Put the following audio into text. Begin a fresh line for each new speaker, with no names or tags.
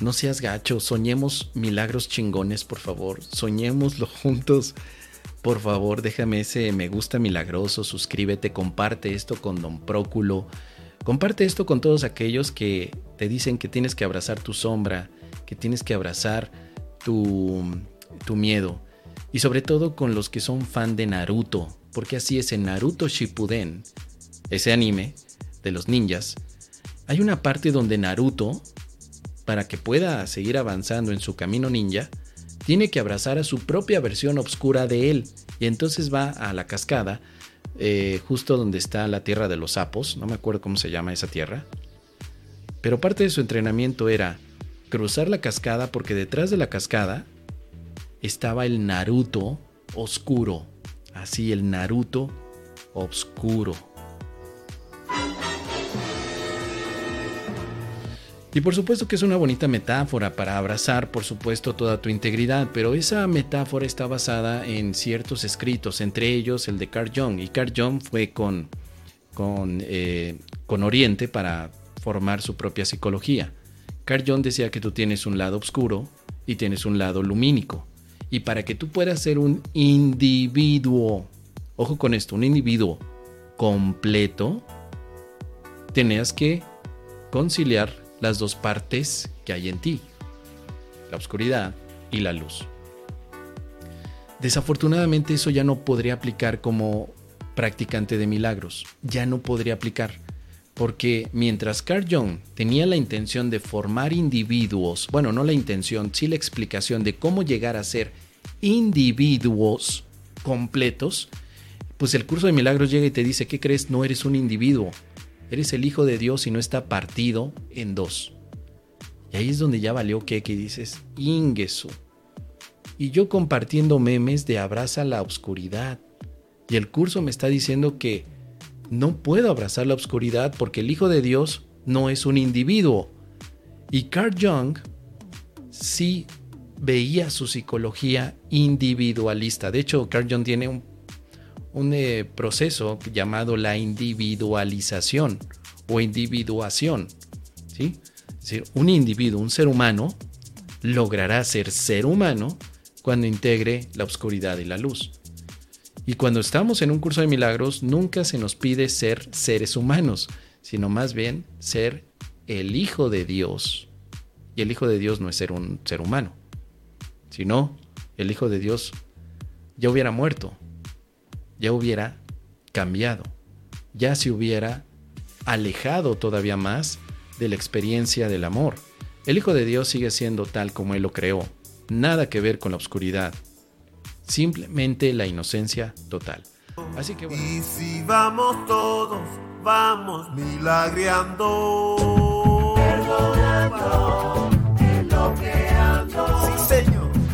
no seas gacho, soñemos milagros chingones, por favor, soñémoslo juntos. Por favor, déjame ese me gusta milagroso, suscríbete, comparte esto con Don Próculo. Comparte esto con todos aquellos que te dicen que tienes que abrazar tu sombra, que tienes que abrazar tu, tu miedo. Y sobre todo con los que son fan de Naruto, porque así es en Naruto Shippuden, ese anime de los ninjas. Hay una parte donde Naruto, para que pueda seguir avanzando en su camino ninja, tiene que abrazar a su propia versión oscura de él. Y entonces va a la cascada, eh, justo donde está la tierra de los sapos, no me acuerdo cómo se llama esa tierra. Pero parte de su entrenamiento era cruzar la cascada porque detrás de la cascada estaba el Naruto oscuro. Así, el Naruto oscuro. Y por supuesto que es una bonita metáfora para abrazar, por supuesto, toda tu integridad, pero esa metáfora está basada en ciertos escritos, entre ellos el de Carl Jung. Y Carl Jung fue con, con, eh, con Oriente para formar su propia psicología. Carl Jung decía que tú tienes un lado oscuro y tienes un lado lumínico. Y para que tú puedas ser un individuo, ojo con esto, un individuo completo, tenías que conciliar las dos partes que hay en ti, la oscuridad y la luz. Desafortunadamente eso ya no podría aplicar como practicante de milagros, ya no podría aplicar, porque mientras Carl Jung tenía la intención de formar individuos, bueno, no la intención, sí la explicación de cómo llegar a ser individuos completos, pues el curso de milagros llega y te dice, ¿qué crees? No eres un individuo, Eres el Hijo de Dios y no está partido en dos. Y ahí es donde ya valió que, que dices, Ingesu. Y yo compartiendo memes de abraza la oscuridad. Y el curso me está diciendo que no puedo abrazar la oscuridad porque el Hijo de Dios no es un individuo. Y Carl Jung sí veía su psicología individualista. De hecho, Carl Jung tiene un un eh, proceso llamado la individualización o individuación. ¿sí? Es decir, un individuo, un ser humano, logrará ser ser humano cuando integre la oscuridad y la luz. Y cuando estamos en un curso de milagros, nunca se nos pide ser seres humanos, sino más bien ser el Hijo de Dios. Y el Hijo de Dios no es ser un ser humano, sino el Hijo de Dios ya hubiera muerto, ya hubiera cambiado, ya se hubiera alejado todavía más de la experiencia del amor. El Hijo de Dios sigue siendo tal como Él lo creó, nada que ver con la oscuridad, simplemente la inocencia total. Así que bueno.
Y si vamos todos, vamos milagreando.